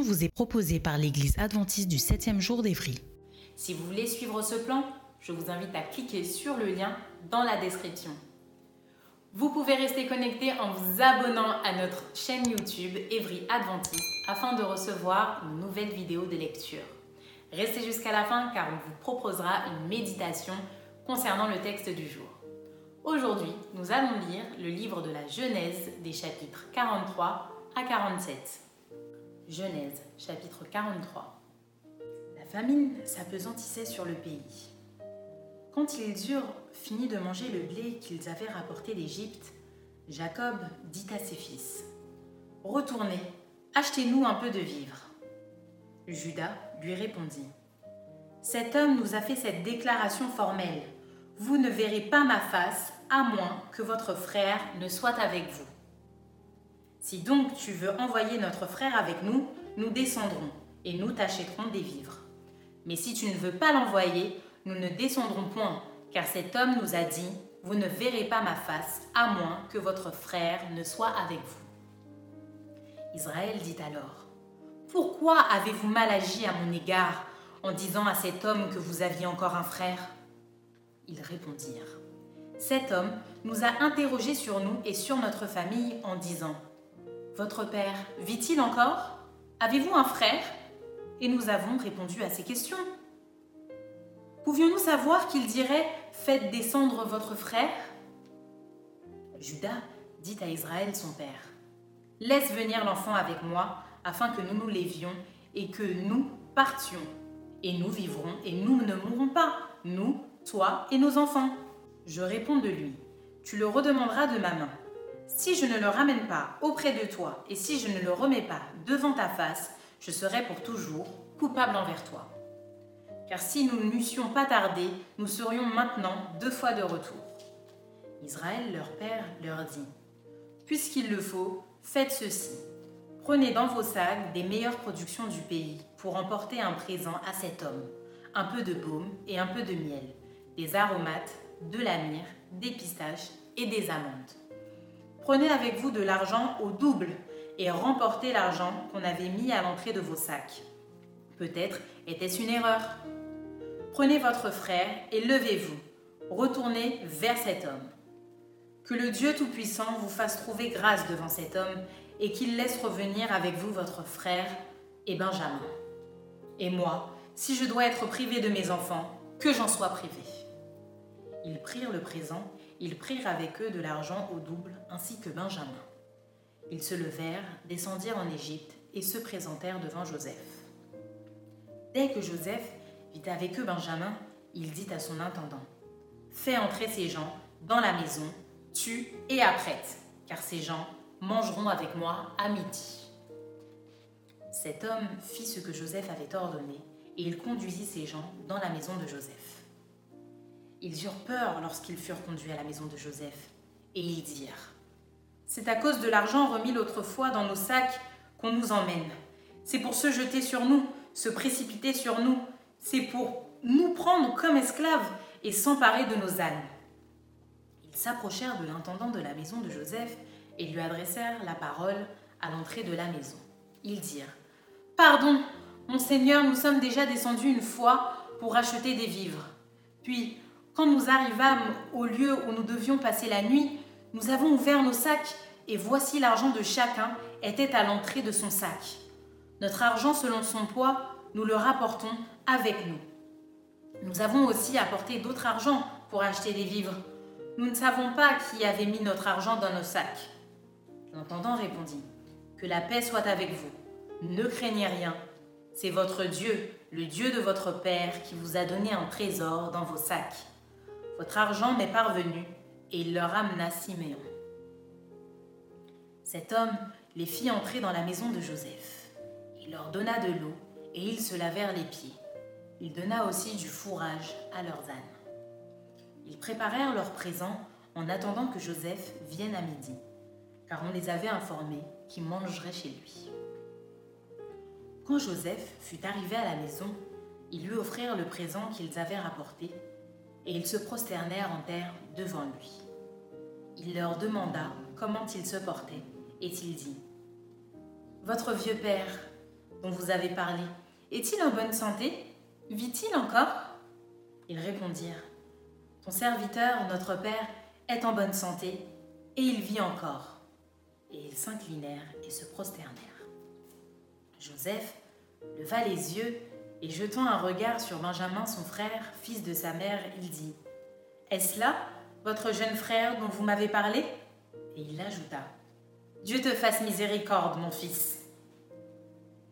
Vous est proposée par l'Église adventiste du 7e jour d'Évry. Si vous voulez suivre ce plan, je vous invite à cliquer sur le lien dans la description. Vous pouvez rester connecté en vous abonnant à notre chaîne YouTube Évry Adventiste afin de recevoir une nouvelle vidéo de lecture. Restez jusqu'à la fin car on vous proposera une méditation concernant le texte du jour. Aujourd'hui, nous allons lire le livre de la Genèse des chapitres 43 à 47. Genèse chapitre 43 La famine s'apesantissait sur le pays. Quand ils eurent fini de manger le blé qu'ils avaient rapporté d'Égypte, Jacob dit à ses fils Retournez, achetez-nous un peu de vivres. Judas lui répondit Cet homme nous a fait cette déclaration formelle Vous ne verrez pas ma face à moins que votre frère ne soit avec vous. Si donc tu veux envoyer notre frère avec nous, nous descendrons et nous t'achèterons des vivres. Mais si tu ne veux pas l'envoyer, nous ne descendrons point, car cet homme nous a dit, vous ne verrez pas ma face, à moins que votre frère ne soit avec vous. Israël dit alors, Pourquoi avez-vous mal agi à mon égard en disant à cet homme que vous aviez encore un frère? Ils répondirent, Cet homme nous a interrogés sur nous et sur notre famille en disant, votre père vit-il encore? Avez-vous un frère? Et nous avons répondu à ces questions. Pouvions-nous savoir qu'il dirait Faites descendre votre frère Judas dit à Israël son père Laisse venir l'enfant avec moi, afin que nous nous lévions et que nous partions. Et nous vivrons et nous ne mourrons pas, nous, toi et nos enfants. Je réponds de lui Tu le redemanderas de ma main. Si je ne le ramène pas auprès de toi et si je ne le remets pas devant ta face, je serai pour toujours coupable envers toi. Car si nous n'eussions pas tardé, nous serions maintenant deux fois de retour. Israël, leur père, leur dit, Puisqu'il le faut, faites ceci. Prenez dans vos sacs des meilleures productions du pays pour emporter un présent à cet homme, un peu de baume et un peu de miel, des aromates, de la myrrhe, des pistaches et des amandes. Prenez avec vous de l'argent au double et remportez l'argent qu'on avait mis à l'entrée de vos sacs. Peut-être était-ce une erreur. Prenez votre frère et levez-vous. Retournez vers cet homme. Que le Dieu Tout-Puissant vous fasse trouver grâce devant cet homme et qu'il laisse revenir avec vous votre frère et Benjamin. Et moi, si je dois être privé de mes enfants, que j'en sois privé. Ils prirent le présent ils prirent avec eux de l'argent au double, ainsi que Benjamin. Ils se levèrent, descendirent en Égypte et se présentèrent devant Joseph. Dès que Joseph vit avec eux Benjamin, il dit à son intendant, Fais entrer ces gens dans la maison, tue et apprête, car ces gens mangeront avec moi à midi. Cet homme fit ce que Joseph avait ordonné, et il conduisit ces gens dans la maison de Joseph. Ils eurent peur lorsqu'ils furent conduits à la maison de Joseph, et ils dirent C'est à cause de l'argent remis l'autre fois dans nos sacs qu'on nous emmène. C'est pour se jeter sur nous, se précipiter sur nous, c'est pour nous prendre comme esclaves et s'emparer de nos ânes. Ils s'approchèrent de l'intendant de la maison de Joseph et lui adressèrent la parole à l'entrée de la maison. Ils dirent Pardon, mon Seigneur, nous sommes déjà descendus une fois pour acheter des vivres. Puis, quand nous arrivâmes au lieu où nous devions passer la nuit, nous avons ouvert nos sacs et voici l'argent de chacun était à l'entrée de son sac. Notre argent selon son poids, nous le rapportons avec nous. Nous avons aussi apporté d'autres argent pour acheter des vivres. Nous ne savons pas qui avait mis notre argent dans nos sacs. L'entendant répondit, Que la paix soit avec vous. Ne craignez rien. C'est votre Dieu, le Dieu de votre Père, qui vous a donné un trésor dans vos sacs. Votre argent m'est parvenu, et il leur amena Siméon. Cet homme les fit entrer dans la maison de Joseph. Il leur donna de l'eau, et ils se lavèrent les pieds. Il donna aussi du fourrage à leurs ânes. Ils préparèrent leurs présents en attendant que Joseph vienne à midi, car on les avait informés qu'il mangerait chez lui. Quand Joseph fut arrivé à la maison, ils lui offrirent le présent qu'ils avaient rapporté, et ils se prosternèrent en terre devant lui. Il leur demanda comment il se portait, et il dit Votre vieux père, dont vous avez parlé, est-il en bonne santé? Vit-il encore? Ils répondirent Ton serviteur, notre père, est en bonne santé, et il vit encore. Et ils s'inclinèrent et se prosternèrent. Joseph leva les yeux et jetant un regard sur Benjamin, son frère, fils de sa mère, il dit Est-ce là votre jeune frère dont vous m'avez parlé? Et il ajouta Dieu te fasse miséricorde, mon fils.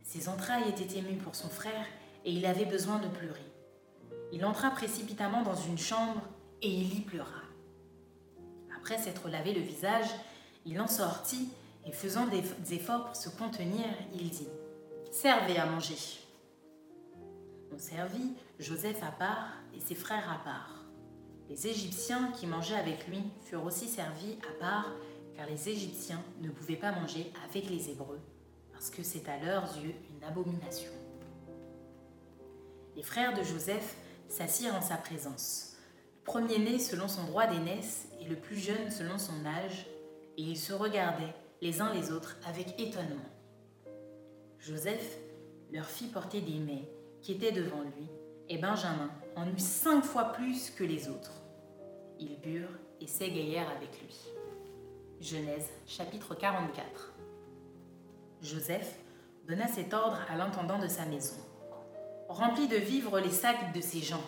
Ses entrailles étaient émues pour son frère et il avait besoin de pleurer. Il entra précipitamment dans une chambre et il y pleura. Après s'être lavé le visage, il en sortit et faisant des efforts pour se contenir, il dit Servez à manger. On servit Joseph à part et ses frères à part. Les Égyptiens qui mangeaient avec lui furent aussi servis à part, car les Égyptiens ne pouvaient pas manger avec les Hébreux, parce que c'est à leurs yeux une abomination. Les frères de Joseph s'assirent en sa présence, le premier-né selon son droit d'aînesse et le plus jeune selon son âge, et ils se regardaient les uns les autres avec étonnement. Joseph leur fit porter des mets qui étaient devant lui, et Benjamin en eut cinq fois plus que les autres. Ils burent et s'égayèrent avec lui. Genèse chapitre 44 Joseph donna cet ordre à l'intendant de sa maison. Remplis de vivres les sacs de ces gens,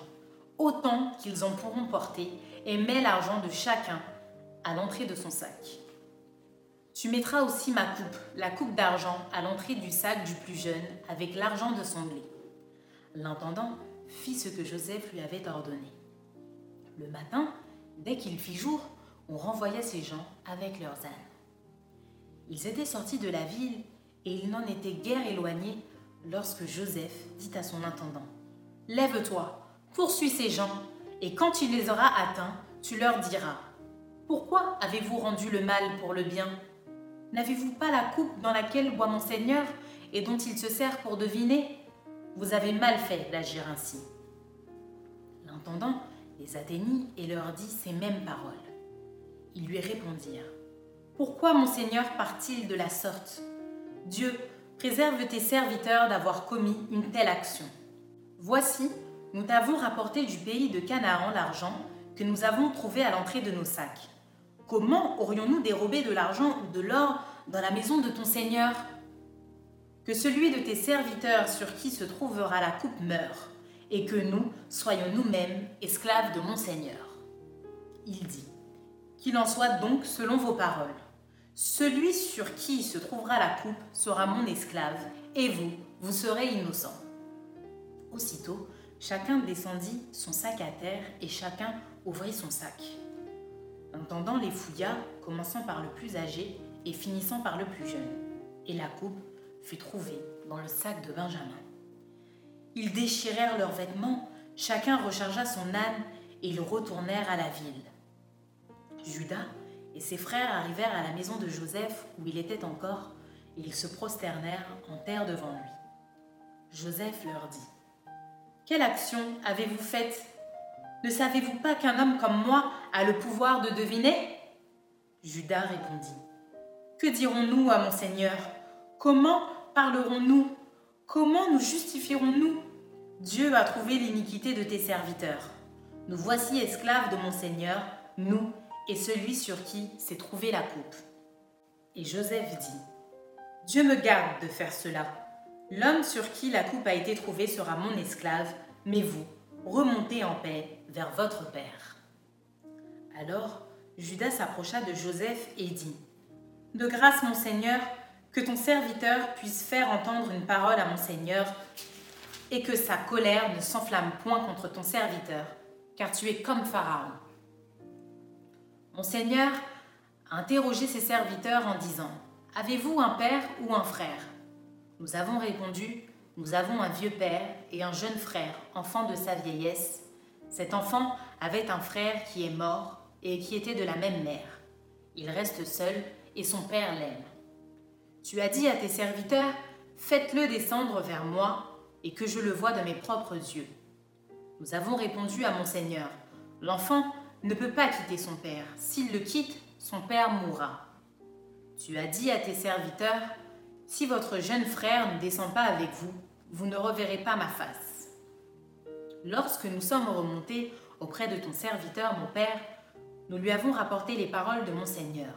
autant qu'ils en pourront porter, et mets l'argent de chacun à l'entrée de son sac. Tu mettras aussi ma coupe, la coupe d'argent, à l'entrée du sac du plus jeune, avec l'argent de son blé. L'intendant fit ce que Joseph lui avait ordonné. Le matin, dès qu'il fit jour, on renvoya ces gens avec leurs ânes. Ils étaient sortis de la ville et ils n'en étaient guère éloignés lorsque Joseph dit à son intendant Lève-toi, poursuis ces gens, et quand tu les auras atteints, tu leur diras Pourquoi avez-vous rendu le mal pour le bien? N'avez-vous pas la coupe dans laquelle boit mon Seigneur et dont il se sert pour deviner? Vous avez mal fait d'agir ainsi. L'intendant les atteignit et leur dit ces mêmes paroles. Ils lui répondirent Pourquoi mon Seigneur part-il de la sorte? Dieu, préserve tes serviteurs d'avoir commis une telle action. Voici, nous t'avons rapporté du pays de Canaan l'argent que nous avons trouvé à l'entrée de nos sacs. Comment aurions-nous dérobé de l'argent ou de l'or dans la maison de ton Seigneur? Que celui de tes serviteurs sur qui se trouvera la coupe meure, et que nous soyons nous-mêmes esclaves de mon Seigneur. Il dit, Qu'il en soit donc selon vos paroles. Celui sur qui se trouvera la coupe sera mon esclave, et vous, vous serez innocent. Aussitôt, chacun descendit son sac à terre, et chacun ouvrit son sac. L'intendant les fouilla, commençant par le plus âgé et finissant par le plus jeune, et la coupe fut trouvée dans le sac de Benjamin. Ils déchirèrent leurs vêtements, chacun rechargea son âne, et ils retournèrent à la ville. Judas et ses frères arrivèrent à la maison de Joseph où il était encore, et ils se prosternèrent en terre devant lui. Joseph leur dit, Quelle action avez-vous faite? Ne savez-vous pas qu'un homme comme moi a le pouvoir de deviner? Judas répondit, Que dirons-nous à mon Seigneur? Comment parlerons-nous? Comment nous justifierons-nous? Dieu a trouvé l'iniquité de tes serviteurs. Nous voici esclaves de mon Seigneur, nous et celui sur qui s'est trouvée la coupe. Et Joseph dit, Dieu me garde de faire cela. L'homme sur qui la coupe a été trouvée sera mon esclave, mais vous, remontez en paix vers votre père. Alors Judas s'approcha de Joseph et dit, De grâce, mon Seigneur, que ton serviteur puisse faire entendre une parole à mon Seigneur, et que sa colère ne s'enflamme point contre ton serviteur, car tu es comme Pharaon. Mon Seigneur a interrogé ses serviteurs en disant, Avez-vous un père ou un frère? Nous avons répondu, Nous avons un vieux père et un jeune frère, enfant de sa vieillesse. Cet enfant avait un frère qui est mort et qui était de la même mère. Il reste seul et son père l'aime. Tu as dit à tes serviteurs, Faites-le descendre vers moi et que je le voie de mes propres yeux. Nous avons répondu à mon Seigneur, L'enfant ne peut pas quitter son père. S'il le quitte, son père mourra. Tu as dit à tes serviteurs, Si votre jeune frère ne descend pas avec vous, vous ne reverrez pas ma face. Lorsque nous sommes remontés auprès de ton serviteur, mon père, nous lui avons rapporté les paroles de mon Seigneur.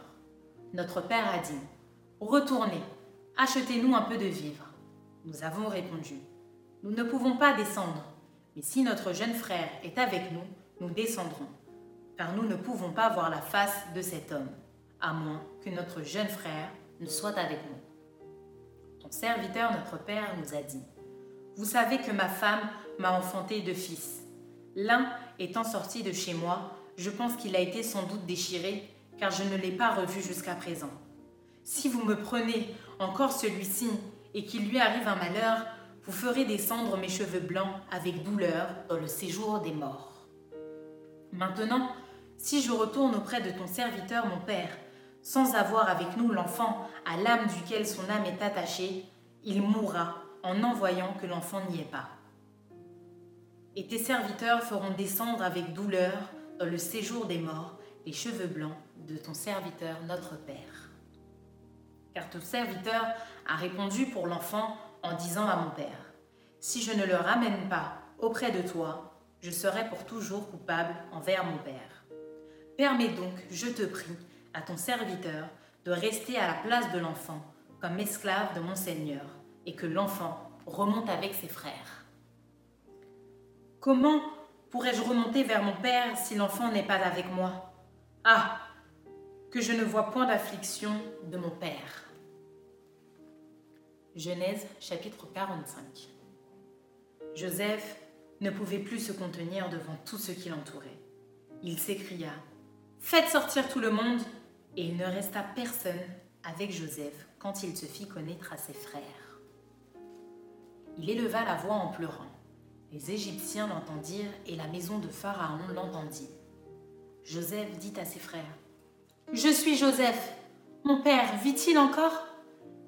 Notre père a dit, Retournez, achetez-nous un peu de vivres. Nous avons répondu, Nous ne pouvons pas descendre, mais si notre jeune frère est avec nous, nous descendrons, car nous ne pouvons pas voir la face de cet homme, à moins que notre jeune frère ne soit avec nous. Ton serviteur, notre père, nous a dit, Vous savez que ma femme m'a enfanté deux fils. L'un étant sorti de chez moi, je pense qu'il a été sans doute déchiré, car je ne l'ai pas revu jusqu'à présent. Si vous me prenez encore celui-ci et qu'il lui arrive un malheur, vous ferez descendre mes cheveux blancs avec douleur dans le séjour des morts. Maintenant, si je retourne auprès de ton serviteur, mon père, sans avoir avec nous l'enfant à l'âme duquel son âme est attachée, il mourra en en voyant que l'enfant n'y est pas. Et tes serviteurs feront descendre avec douleur dans le séjour des morts les cheveux blancs de ton serviteur notre Père. Car ton serviteur a répondu pour l'enfant en disant à mon Père, Si je ne le ramène pas auprès de toi, je serai pour toujours coupable envers mon Père. Permets donc, je te prie, à ton serviteur de rester à la place de l'enfant comme esclave de mon Seigneur, et que l'enfant remonte avec ses frères. Comment pourrais-je remonter vers mon Père si l'enfant n'est pas avec moi? Ah Que je ne vois point d'affliction de mon Père. Genèse chapitre 45 Joseph ne pouvait plus se contenir devant tout ce qui l'entourait. Il s'écria Faites sortir tout le monde Et il ne resta personne avec Joseph quand il se fit connaître à ses frères. Il éleva la voix en pleurant. Les Égyptiens l'entendirent et la maison de Pharaon l'entendit. Joseph dit à ses frères Je suis Joseph. Mon père vit-il encore?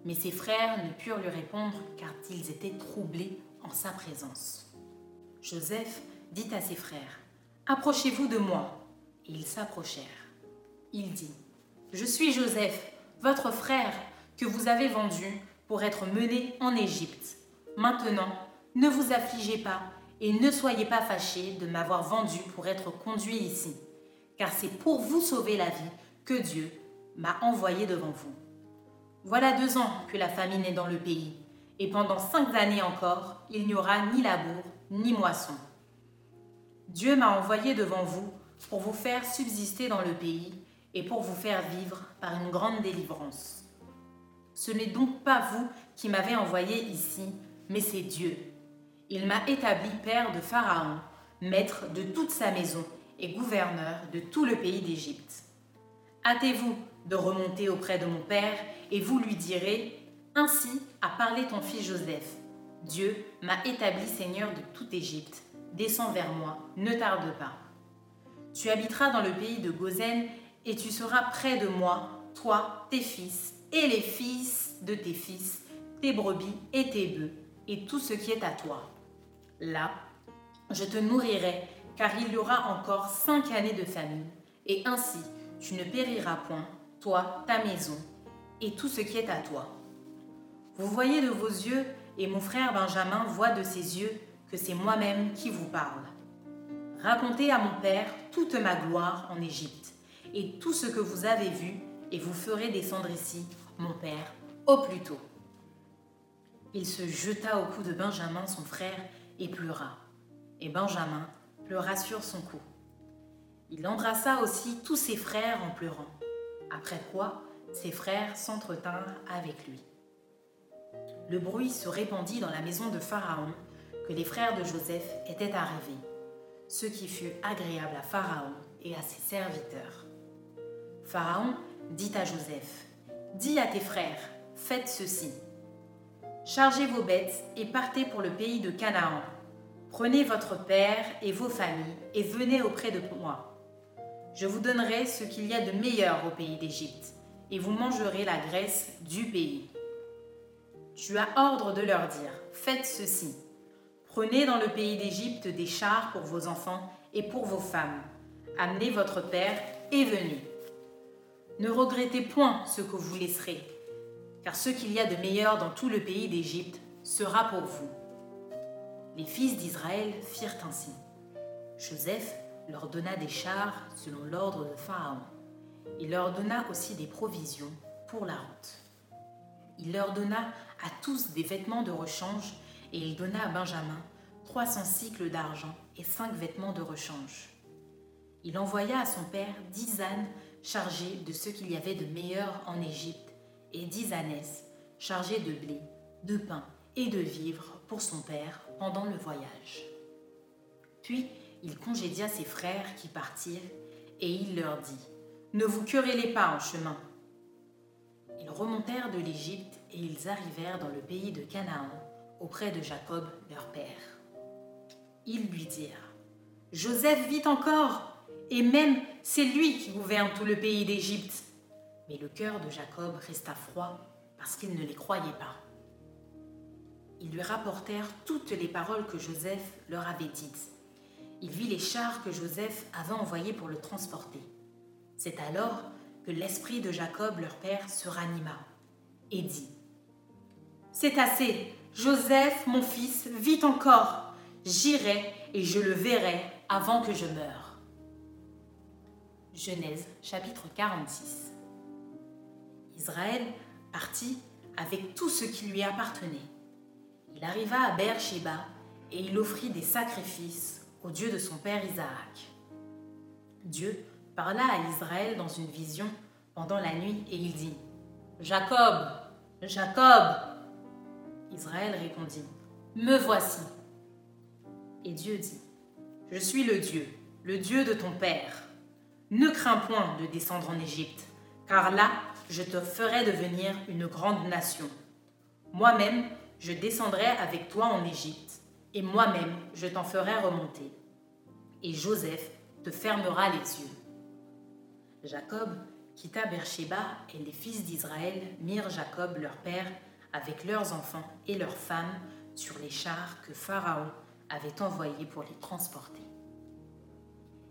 Mais ses frères ne purent lui répondre car ils étaient troublés en sa présence. Joseph dit à ses frères Approchez-vous de moi. Et ils s'approchèrent. Il dit Je suis Joseph, votre frère, que vous avez vendu pour être mené en Égypte. Maintenant, ne vous affligez pas et ne soyez pas fâchés de m'avoir vendu pour être conduit ici, car c'est pour vous sauver la vie que Dieu m'a envoyé devant vous. Voilà deux ans que la famine est dans le pays, et pendant cinq années encore, il n'y aura ni labour ni moisson. Dieu m'a envoyé devant vous pour vous faire subsister dans le pays et pour vous faire vivre par une grande délivrance. Ce n'est donc pas vous qui m'avez envoyé ici, mais c'est Dieu. Il m'a établi père de Pharaon, maître de toute sa maison et gouverneur de tout le pays d'Égypte. Hâtez-vous de remonter auprès de mon père et vous lui direz, Ainsi a parlé ton fils Joseph. Dieu m'a établi seigneur de toute Égypte. Descends vers moi, ne tarde pas. Tu habiteras dans le pays de Gozen et tu seras près de moi, toi, tes fils et les fils de tes fils, tes brebis et tes bœufs, et tout ce qui est à toi. Là, je te nourrirai, car il y aura encore cinq années de famine, et ainsi tu ne périras point, toi, ta maison, et tout ce qui est à toi. Vous voyez de vos yeux, et mon frère Benjamin voit de ses yeux que c'est moi-même qui vous parle. Racontez à mon père toute ma gloire en Égypte, et tout ce que vous avez vu, et vous ferez descendre ici, mon père, au plus tôt. Il se jeta au cou de Benjamin, son frère, et pleura. Et Benjamin pleura sur son cou. Il embrassa aussi tous ses frères en pleurant. Après quoi, ses frères s'entretinrent avec lui. Le bruit se répandit dans la maison de Pharaon que les frères de Joseph étaient arrivés, ce qui fut agréable à Pharaon et à ses serviteurs. Pharaon dit à Joseph, Dis à tes frères, faites ceci. Chargez vos bêtes et partez pour le pays de Canaan. Prenez votre père et vos familles et venez auprès de moi. Je vous donnerai ce qu'il y a de meilleur au pays d'Égypte, et vous mangerez la graisse du pays. Tu as ordre de leur dire, faites ceci. Prenez dans le pays d'Égypte des chars pour vos enfants et pour vos femmes. Amenez votre père et venez. Ne regrettez point ce que vous laisserez, car ce qu'il y a de meilleur dans tout le pays d'Égypte sera pour vous. Les fils d'Israël firent ainsi. Joseph leur donna des chars selon l'ordre de Pharaon. Il leur donna aussi des provisions pour la route. Il leur donna à tous des vêtements de rechange, et il donna à Benjamin 300 cycles d'argent et cinq vêtements de rechange. Il envoya à son père dix ânes chargés de ce qu'il y avait de meilleur en Égypte, et dix ânesses chargées de blé, de pain et de vivres pour son père pendant le voyage. Puis il congédia ses frères qui partirent, et il leur dit, Ne vous querellez pas en chemin. Ils remontèrent de l'Égypte et ils arrivèrent dans le pays de Canaan, auprès de Jacob leur père. Ils lui dirent, Joseph vit encore, et même c'est lui qui gouverne tout le pays d'Égypte. Mais le cœur de Jacob resta froid parce qu'il ne les croyait pas. Ils lui rapportèrent toutes les paroles que Joseph leur avait dites. Il vit les chars que Joseph avait envoyés pour le transporter. C'est alors que l'esprit de Jacob, leur père, se ranima et dit C'est assez, Joseph, mon fils, vit encore. J'irai et je le verrai avant que je meure. Genèse chapitre 46 Israël partit avec tout ce qui lui appartenait. Il arriva à Beersheba et il offrit des sacrifices au Dieu de son père Isaac. Dieu parla à Israël dans une vision pendant la nuit et il dit Jacob, Jacob Israël répondit Me voici. Et Dieu dit Je suis le Dieu, le Dieu de ton père. Ne crains point de descendre en Égypte, car là je te ferai devenir une grande nation. Moi-même, je descendrai avec toi en Égypte, et moi-même je t'en ferai remonter. Et Joseph te fermera les yeux. Jacob quitta Beersheba et les fils d'Israël mirent Jacob leur père avec leurs enfants et leurs femmes sur les chars que Pharaon avait envoyés pour les transporter.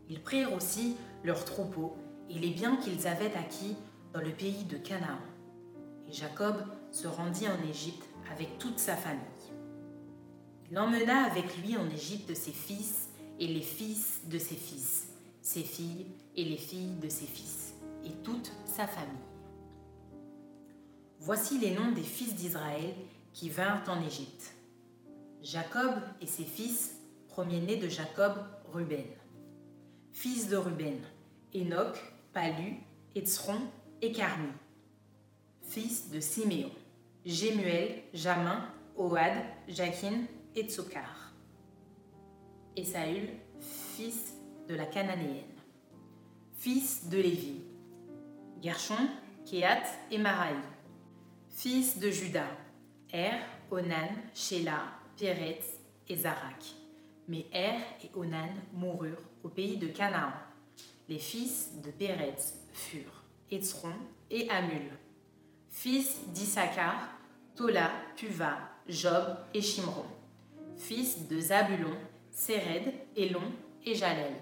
Ils prirent aussi leurs troupeaux et les biens qu'ils avaient acquis dans le pays de Canaan. Et Jacob se rendit en Égypte avec toute sa famille. Il emmena avec lui en Égypte ses fils et les fils de ses fils, ses filles et les filles de ses fils, et toute sa famille. Voici les noms des fils d'Israël qui vinrent en Égypte. Jacob et ses fils, premier-né de Jacob, Ruben. Fils de Ruben, Enoch, Palu, Etzron et Carmi. Fils de Siméon, Jémuel, Jamin, Oad, Jakin et. Et Saül, fils de la Cananéenne. Fils de Lévi, Gershon, Kéat et Maraï. Fils de Judas, Er, Onan, Sheila, Péret et Zarak. Mais Er et Onan moururent au pays de Canaan. Les fils de Péret furent Etzron et Amul. Fils d'Issachar, Tola, Puva, Job et Shimron. Fils de Zabulon, Séred, Elon et Jalel.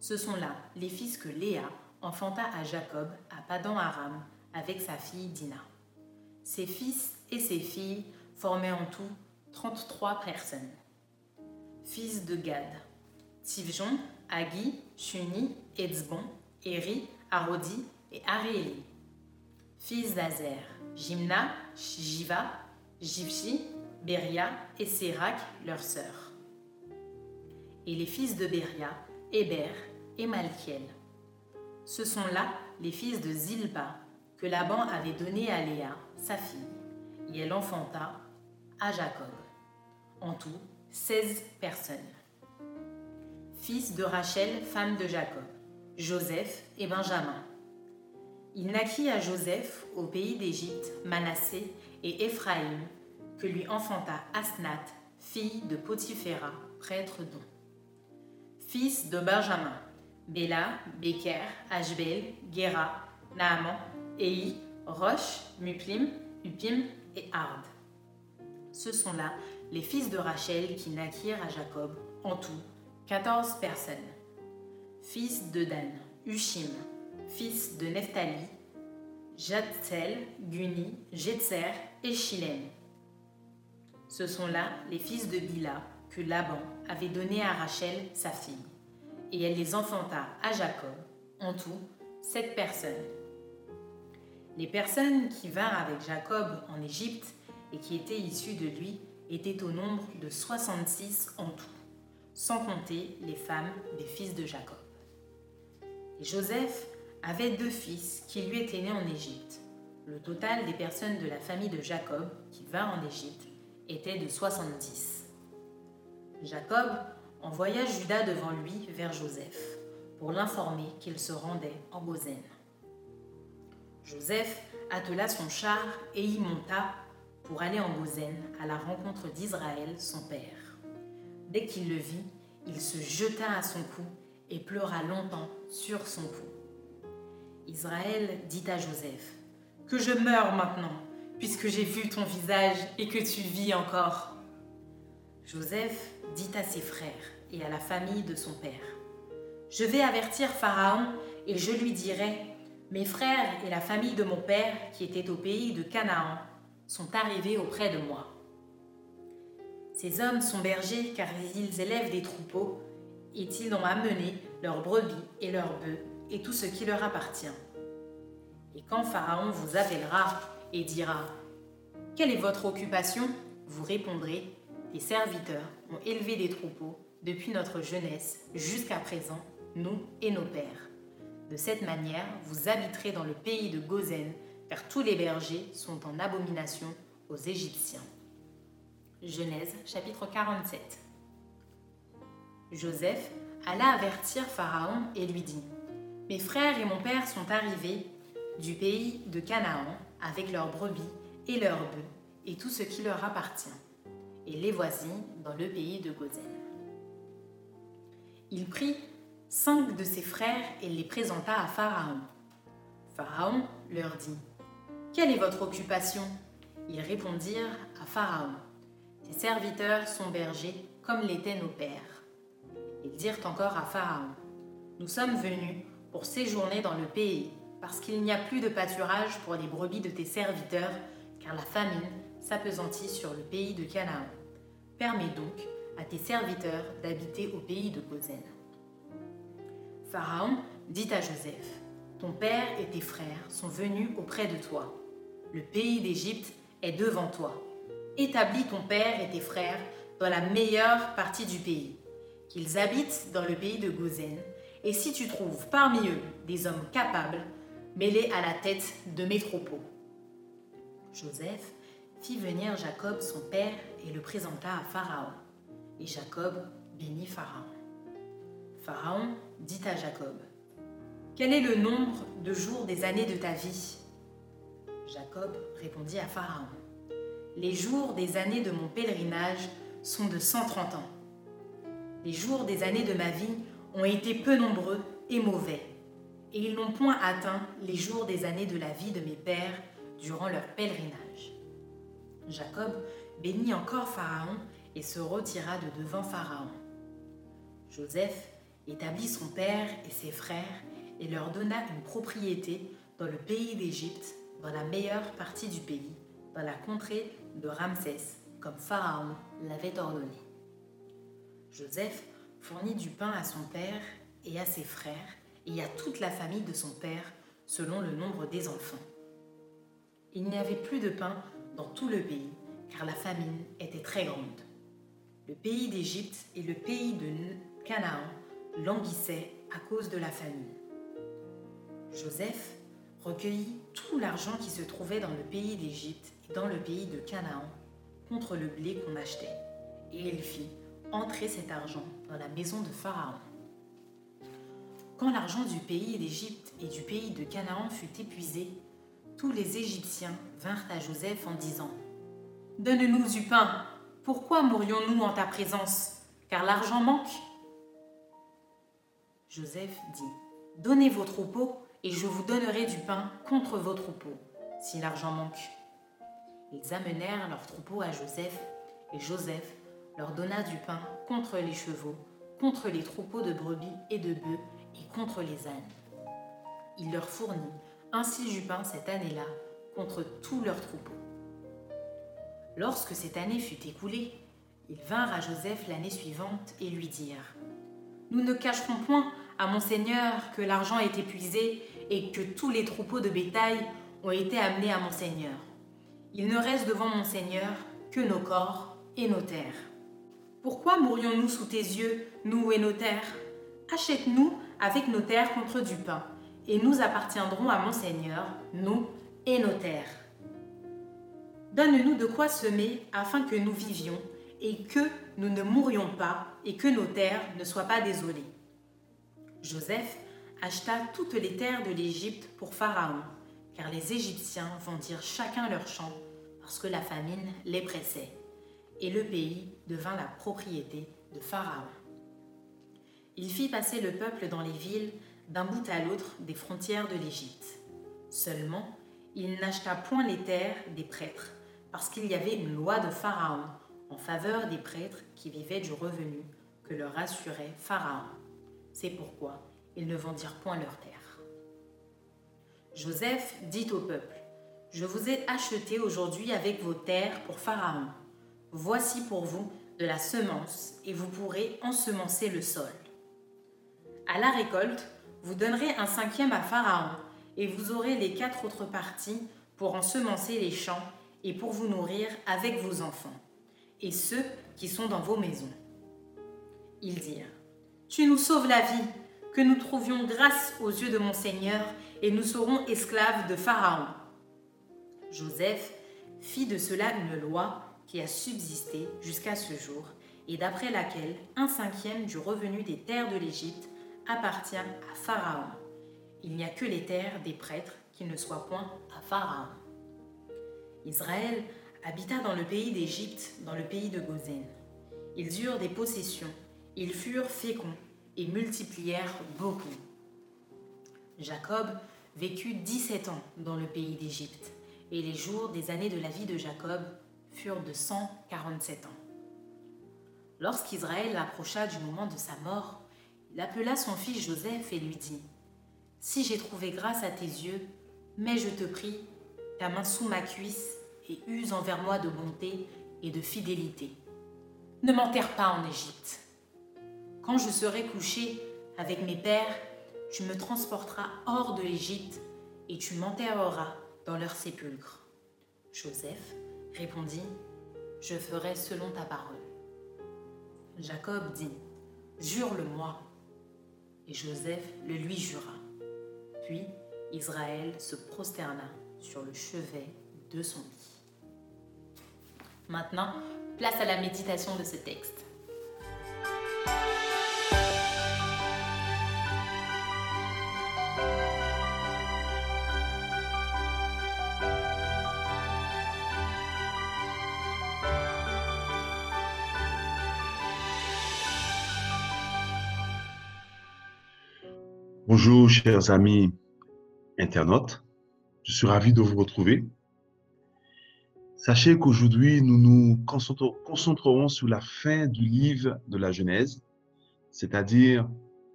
Ce sont là les fils que Léa enfanta à Jacob à Padan Aram avec sa fille Dina. Ses fils et ses filles formaient en tout 33 personnes. Fils de Gad, Tivjon, Agi, Shuni, Etzbon, Eri, Arodi et Ariéli. Fils d'Azer, Jimna, Jiva, Jivshi, Beria et Sérac, leur sœur. Et les fils de Beria, Héber et Malkiel. Ce sont là les fils de Zilpa, que Laban avait donné à Léa, sa fille, et elle enfanta à Jacob. En tout, seize personnes. Fils de Rachel, femme de Jacob, Joseph et Benjamin. Il naquit à Joseph au pays d'Égypte, Manassé et Éphraïm, que lui enfanta Asnath, fille de Potiphéra, prêtre d'On. Fils de Benjamin, Béla, Béker, Ashbel, Gera, Naaman, Ei, Roche, Muplim, Upim et Ard. Ce sont là les fils de Rachel qui naquirent à Jacob, en tout, quatorze personnes. Fils de Dan, Ushim, fils de Nephtali, Jatzel, Guni, Jetzer et Shilem. Ce sont là les fils de Bila que Laban avait donnés à Rachel, sa fille, et elle les enfanta à Jacob, en tout, sept personnes. Les personnes qui vinrent avec Jacob en Égypte et qui étaient issues de lui étaient au nombre de 66 en tout, sans compter les femmes des fils de Jacob. Et Joseph avait deux fils qui lui étaient nés en Égypte. Le total des personnes de la famille de Jacob qui vinrent en Égypte était de 70. Jacob envoya Judas devant lui vers Joseph pour l'informer qu'il se rendait en Gozen. Joseph attela son char et y monta pour aller en Gozen à la rencontre d'Israël, son père. Dès qu'il le vit, il se jeta à son cou et pleura longtemps sur son cou. Israël dit à Joseph, Que je meure maintenant, puisque j'ai vu ton visage et que tu vis encore. Joseph dit à ses frères et à la famille de son père, Je vais avertir Pharaon et je lui dirai, Mes frères et la famille de mon père, qui étaient au pays de Canaan, sont arrivés auprès de moi. Ces hommes sont bergers car ils élèvent des troupeaux et ils ont amené leurs brebis et leurs bœufs et tout ce qui leur appartient. Et quand Pharaon vous appellera et dira Quelle est votre occupation? Vous répondrez Tes serviteurs ont élevé des troupeaux depuis notre jeunesse jusqu'à présent, nous et nos pères. De cette manière, vous habiterez dans le pays de Gozen car tous les bergers sont en abomination aux Égyptiens. Genèse chapitre 47 Joseph alla avertir Pharaon et lui dit, Mes frères et mon père sont arrivés du pays de Canaan avec leurs brebis et leurs bœufs et tout ce qui leur appartient, et les voici dans le pays de Gozen. Il prit cinq de ses frères et les présenta à Pharaon. Pharaon leur dit, quelle est votre occupation? Ils répondirent à Pharaon. Tes serviteurs sont bergers comme l'étaient nos pères. Ils dirent encore à Pharaon. Nous sommes venus pour séjourner dans le pays, parce qu'il n'y a plus de pâturage pour les brebis de tes serviteurs, car la famine s'apesantit sur le pays de Canaan. Permets donc à tes serviteurs d'habiter au pays de Gozen. Pharaon dit à Joseph, Ton père et tes frères sont venus auprès de toi le pays d'Égypte est devant toi. Établis ton père et tes frères dans la meilleure partie du pays, qu'ils habitent dans le pays de Gozen, et si tu trouves parmi eux des hommes capables, mets-les à la tête de mes troupeaux. Joseph fit venir Jacob son père et le présenta à Pharaon. Et Jacob bénit Pharaon. Pharaon dit à Jacob, Quel est le nombre de jours des années de ta vie? Jacob répondit à Pharaon, Les jours des années de mon pèlerinage sont de 130 ans. Les jours des années de ma vie ont été peu nombreux et mauvais, et ils n'ont point atteint les jours des années de la vie de mes pères durant leur pèlerinage. Jacob bénit encore Pharaon et se retira de devant Pharaon. Joseph établit son père et ses frères et leur donna une propriété dans le pays d'Égypte dans la meilleure partie du pays, dans la contrée de Ramsès, comme Pharaon l'avait ordonné. Joseph fournit du pain à son père et à ses frères et à toute la famille de son père selon le nombre des enfants. Il n'y avait plus de pain dans tout le pays, car la famine était très grande. Le pays d'Égypte et le pays de Canaan languissaient à cause de la famine. Joseph recueillit tout l'argent qui se trouvait dans le pays d'Égypte et dans le pays de Canaan contre le blé qu'on achetait, et il fit entrer cet argent dans la maison de Pharaon. Quand l'argent du pays d'Égypte et du pays de Canaan fut épuisé, tous les Égyptiens vinrent à Joseph en disant Donne-nous du pain, pourquoi mourions-nous en ta présence? Car l'argent manque. Joseph dit Donnez vos troupeaux, et je vous donnerai du pain contre vos troupeaux, si l'argent manque. Ils amenèrent leurs troupeaux à Joseph, et Joseph leur donna du pain contre les chevaux, contre les troupeaux de brebis et de bœufs, et contre les ânes. Il leur fournit ainsi du pain cette année-là contre tous leurs troupeaux. Lorsque cette année fut écoulée, ils vinrent à Joseph l'année suivante et lui dirent Nous ne cacherons point à mon Seigneur que l'argent est épuisé et que tous les troupeaux de bétail ont été amenés à mon Seigneur. Il ne reste devant mon Seigneur que nos corps et nos terres. Pourquoi mourions-nous sous tes yeux, nous et nos terres? Achète-nous avec nos terres contre du pain, et nous appartiendrons à mon Seigneur, nous et nos terres. Donne-nous de quoi semer afin que nous vivions, et que nous ne mourions pas, et que nos terres ne soient pas désolées. Joseph acheta toutes les terres de l'Égypte pour Pharaon, car les Égyptiens vendirent chacun leur champ, parce que la famine les pressait, et le pays devint la propriété de Pharaon. Il fit passer le peuple dans les villes d'un bout à l'autre des frontières de l'Égypte. Seulement, il n'acheta point les terres des prêtres, parce qu'il y avait une loi de Pharaon en faveur des prêtres qui vivaient du revenu que leur assurait Pharaon. C'est pourquoi ils ne vendirent point leurs terres. Joseph dit au peuple, Je vous ai acheté aujourd'hui avec vos terres pour Pharaon. Voici pour vous de la semence, et vous pourrez ensemencer le sol. À la récolte, vous donnerez un cinquième à Pharaon, et vous aurez les quatre autres parties pour ensemencer les champs et pour vous nourrir avec vos enfants, et ceux qui sont dans vos maisons. Ils dirent, Tu nous sauves la vie, que nous trouvions grâce aux yeux de mon Seigneur, et nous serons esclaves de Pharaon. Joseph fit de cela une loi qui a subsisté jusqu'à ce jour, et d'après laquelle un cinquième du revenu des terres de l'Égypte appartient à Pharaon. Il n'y a que les terres des prêtres qui ne soient point à Pharaon. Israël habita dans le pays d'Égypte, dans le pays de Gozen. Ils eurent des possessions, ils furent féconds et multiplièrent beaucoup. Jacob vécut 17 ans dans le pays d'Égypte, et les jours des années de la vie de Jacob furent de 147 ans. Lorsqu'Israël approcha du moment de sa mort, il appela son fils Joseph et lui dit, Si j'ai trouvé grâce à tes yeux, mets, je te prie, ta main sous ma cuisse et use envers moi de bonté et de fidélité. Ne m'enterre pas en Égypte. Quand je serai couché avec mes pères, tu me transporteras hors de l'Égypte et tu m'enterreras dans leur sépulcre. Joseph répondit, Je ferai selon ta parole. Jacob dit, Jure-le-moi et Joseph le lui jura. Puis Israël se prosterna sur le chevet de son lit. Maintenant, place à la méditation de ce texte. Bonjour, chers amis internautes. Je suis ravi de vous retrouver. Sachez qu'aujourd'hui, nous nous concentrerons sur la fin du livre de la Genèse, c'est-à-dire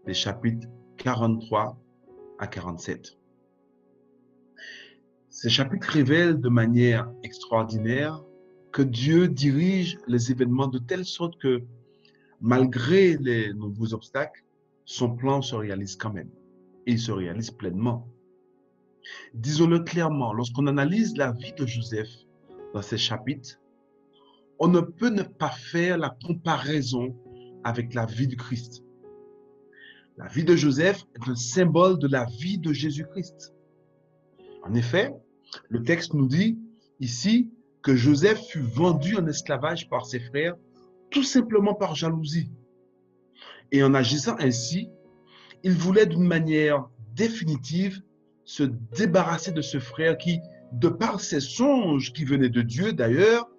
les chapitres 43 à 47. Ces chapitres révèlent de manière extraordinaire que Dieu dirige les événements de telle sorte que, malgré les nombreux obstacles, son plan se réalise quand même et il se réalise pleinement. Disons-le clairement, lorsqu'on analyse la vie de Joseph dans ces chapitres, on ne peut ne pas faire la comparaison avec la vie du Christ. La vie de Joseph est un symbole de la vie de Jésus-Christ. En effet, le texte nous dit ici que Joseph fut vendu en esclavage par ses frères tout simplement par jalousie. Et en agissant ainsi, il voulait d'une manière définitive se débarrasser de ce frère qui, de par ses songes qui venaient de Dieu d'ailleurs,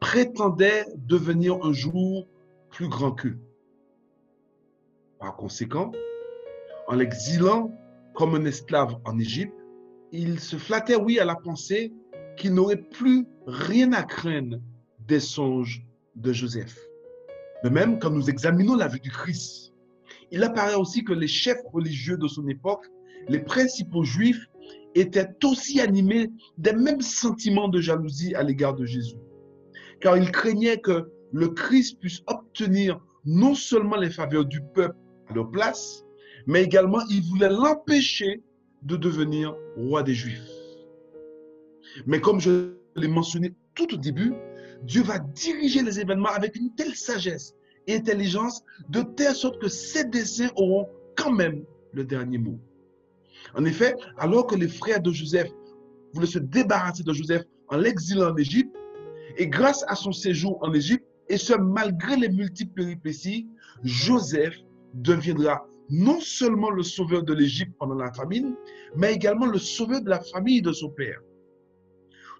prétendait devenir un jour plus grand qu'eux. Par conséquent, en l'exilant comme un esclave en Égypte, il se flattait, oui, à la pensée qu'il n'aurait plus rien à craindre des songes de Joseph. De même, quand nous examinons la vie du Christ, il apparaît aussi que les chefs religieux de son époque, les principaux juifs, étaient aussi animés des mêmes sentiments de jalousie à l'égard de Jésus. Car ils craignaient que le Christ puisse obtenir non seulement les faveurs du peuple à leur place, mais également ils voulaient l'empêcher de devenir roi des Juifs. Mais comme je l'ai mentionné tout au début, Dieu va diriger les événements avec une telle sagesse intelligence, de telle sorte que ses desseins auront quand même le dernier mot. En effet, alors que les frères de Joseph voulaient se débarrasser de Joseph en l'exilant en Égypte, et grâce à son séjour en Égypte, et ce malgré les multiples péripéties, Joseph deviendra non seulement le sauveur de l'Égypte pendant la famine, mais également le sauveur de la famille de son père.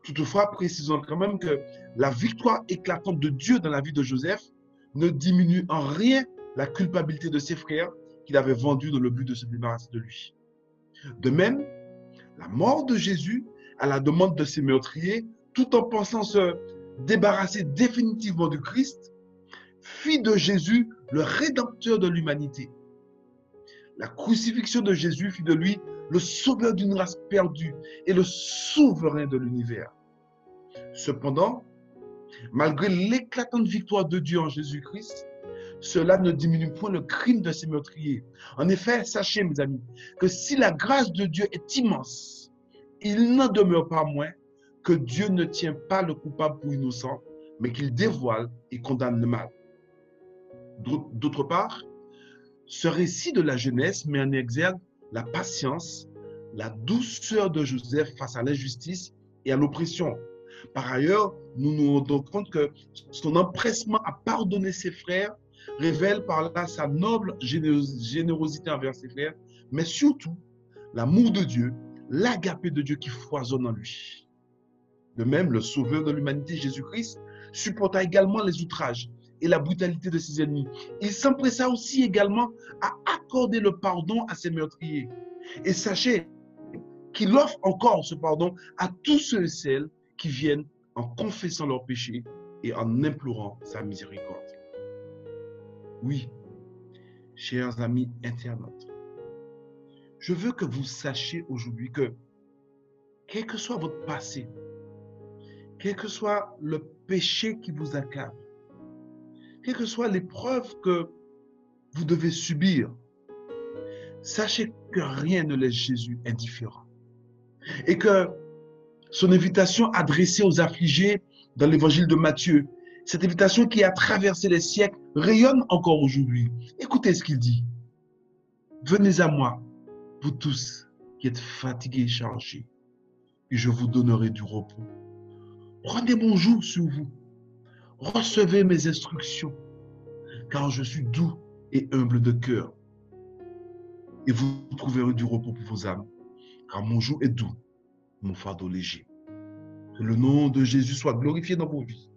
Toutefois, précisons quand même que la victoire éclatante de Dieu dans la vie de Joseph ne diminue en rien la culpabilité de ses frères qu'il avait vendus dans le but de se débarrasser de lui. De même, la mort de Jésus, à la demande de ses meurtriers, tout en pensant se débarrasser définitivement du Christ, fit de Jésus le rédempteur de l'humanité. La crucifixion de Jésus fit de lui le sauveur d'une race perdue et le souverain de l'univers. Cependant, malgré l'éclatante victoire de Dieu en Jésus-Christ, cela ne diminue point le crime de ses meurtriers. En effet, sachez, mes amis, que si la grâce de Dieu est immense, il n'en demeure pas moins que Dieu ne tient pas le coupable pour innocent, mais qu'il dévoile et condamne le mal. D'autre part, ce récit de la jeunesse met en exergue la patience, la douceur de Joseph face à l'injustice et à l'oppression. Par ailleurs, nous nous rendons compte que son empressement à pardonner ses frères révèle par là sa noble générosité envers ses frères, mais surtout l'amour de Dieu, l'agapé de Dieu qui foisonne en lui. De même, le sauveur de l'humanité, Jésus-Christ, supporta également les outrages et la brutalité de ses ennemis. Il s'empressa aussi également à accorder le pardon à ses meurtriers. Et sachez qu'il offre encore ce pardon à tous ceux et celles qui viennent en confessant leurs péchés et en implorant sa miséricorde. Oui, chers amis internautes, je veux que vous sachiez aujourd'hui que, quel que soit votre passé, quel que soit le péché qui vous accable, quelle que soit l'épreuve que vous devez subir, sachez que rien ne laisse Jésus indifférent. Et que son invitation adressée aux affligés dans l'évangile de Matthieu, cette invitation qui a traversé les siècles, rayonne encore aujourd'hui. Écoutez ce qu'il dit. Venez à moi, vous tous qui êtes fatigués et chargés, et je vous donnerai du repos. Prenez mon joug sur vous recevez mes instructions, car je suis doux et humble de cœur. Et vous trouverez du repos pour vos âmes, car mon joug est doux, mon fardeau léger. Que le nom de Jésus soit glorifié dans vos vies.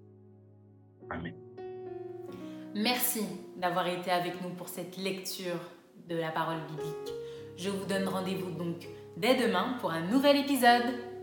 Amen. Merci d'avoir été avec nous pour cette lecture de la parole biblique. Je vous donne rendez-vous donc dès demain pour un nouvel épisode.